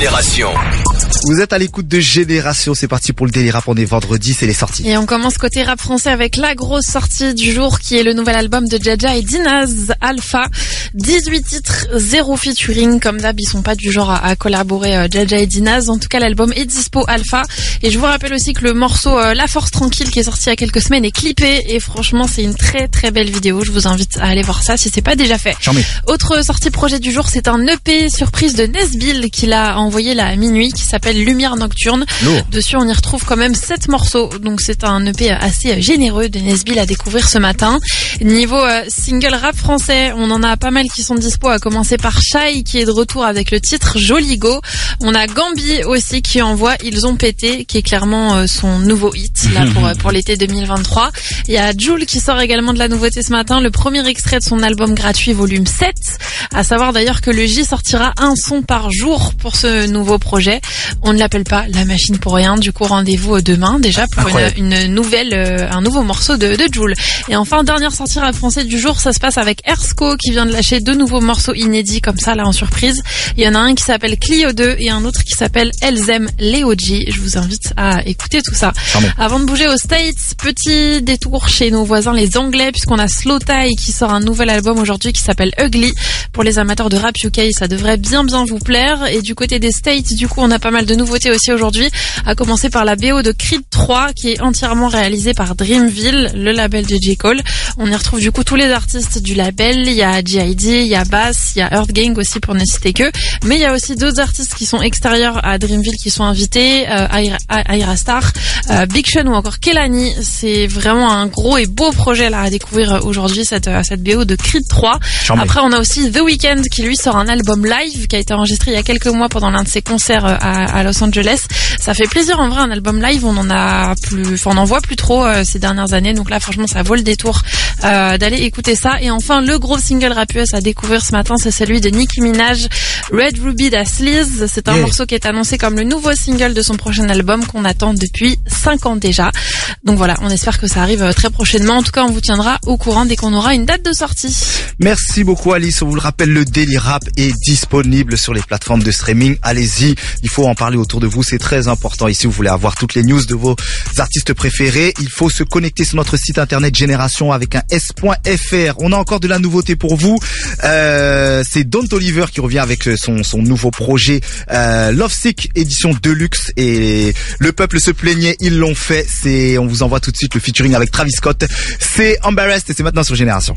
Génération. Vous êtes à l'écoute de Génération, c'est parti pour le Daily Rap, on est vendredi, c'est les sorties. Et on commence côté rap français avec la grosse sortie du jour qui est le nouvel album de Jaja et Dinaz Alpha. 18 titres, zéro featuring. Comme d'hab, ils sont pas du genre à, à collaborer euh, Jaja et Dinaz. En tout cas, l'album est dispo Alpha. Et je vous rappelle aussi que le morceau euh, La Force Tranquille qui est sorti il y a quelques semaines est clippé. Et franchement, c'est une très très belle vidéo. Je vous invite à aller voir ça si c'est pas déjà fait. Charmé. Autre sortie projet du jour, c'est un EP surprise de Nesbill qu'il a envoyé là à minuit qui s'appelle Lumière Nocturne. Lourd. Dessus, on y retrouve quand même sept morceaux. Donc c'est un EP assez généreux de Nesbill à découvrir ce matin. Niveau euh, single rap français, on en a pas mal qui sont dispo, à commencer par Shai qui est de retour avec le titre Joli Go. On a Gambi aussi qui envoie Ils ont pété, qui est clairement euh, son nouveau hit là pour, euh, pour l'été 2023. Il y a Jules qui sort également de la nouveauté ce matin, le premier extrait de son album gratuit volume 7. À savoir d'ailleurs que le J sortira un son par jour pour ce nouveau projet. On ne l'appelle pas la machine pour rien. Du coup, rendez-vous demain déjà pour une, nouvelle, euh, un nouveau morceau de, de Joule. Et enfin, dernière sortie rap français du jour, ça se passe avec Ersco qui vient de lâcher deux nouveaux morceaux inédits comme ça là en surprise. Il y en a un qui s'appelle Clio 2 et un autre qui s'appelle Elzem G. Je vous invite à écouter tout ça. Avant de bouger aux States, petit détour chez nos voisins les Anglais puisqu'on a Slow Tie qui sort un nouvel album aujourd'hui qui s'appelle Ugly. Pour les amateurs de rap UK, ça devrait bien bien vous plaire. Et du côté des States, du coup, on a pas mal de nouveautés aussi aujourd'hui. À commencer par la BO de Creed 3 qui est entièrement réalisée par Dreamville, le label de J. Cole. On y retrouve du coup tous les artistes du label. Il y a G.I.D, il y a Bass, il y a Earth Gang aussi pour ne citer que. Mais il y a aussi d'autres artistes qui sont extérieurs à Dreamville qui sont invités. Euh, Aira, Aira Star, euh, Big Sean ou encore Kelani. C'est vraiment un gros et beau projet là à découvrir euh, aujourd'hui cette, euh, cette BO de Creed 3. Charmé. Après, on a aussi The Weeknd qui lui sort un album live qui a été enregistré il y a quelques mois pendant l'un de ses concerts euh, à, à Los Angeles. Ça fait plaisir en vrai un album live. On en a plus, enfin on en voit plus trop euh, ces dernières années. Donc là, franchement, ça vaut le détour euh, d'aller écouter ça. Et enfin, le gros single rap US à découvrir ce matin, c'est celui de Nicki Minaj, Red Ruby da Sleaze. C'est un Yeah. morceau qui est annoncé comme le nouveau single de son prochain album qu'on attend depuis 5 ans déjà. Donc voilà, on espère que ça arrive euh, très prochainement. En tout cas, on vous tiendra au courant dès qu'on aura une date de sortie. Merci beaucoup Alice, on vous le rappelle, le Daily Rap est disponible sur les plateformes de streaming. Allez-y, il faut en parler autour de vous, c'est très important. Ici, vous voulez avoir toutes les news de vos artistes préférés, il faut se connecter sur notre site internet Génération avec un s.fr. On a encore de la nouveauté pour vous. Euh, c'est Don Oliver qui revient avec euh, son, son nouveau projet euh, Love Sick édition Deluxe et le peuple se plaignait, ils l'ont fait. C'est, on vous envoie tout de suite le featuring avec Travis Scott. C'est Embarrassed et c'est maintenant sur Génération.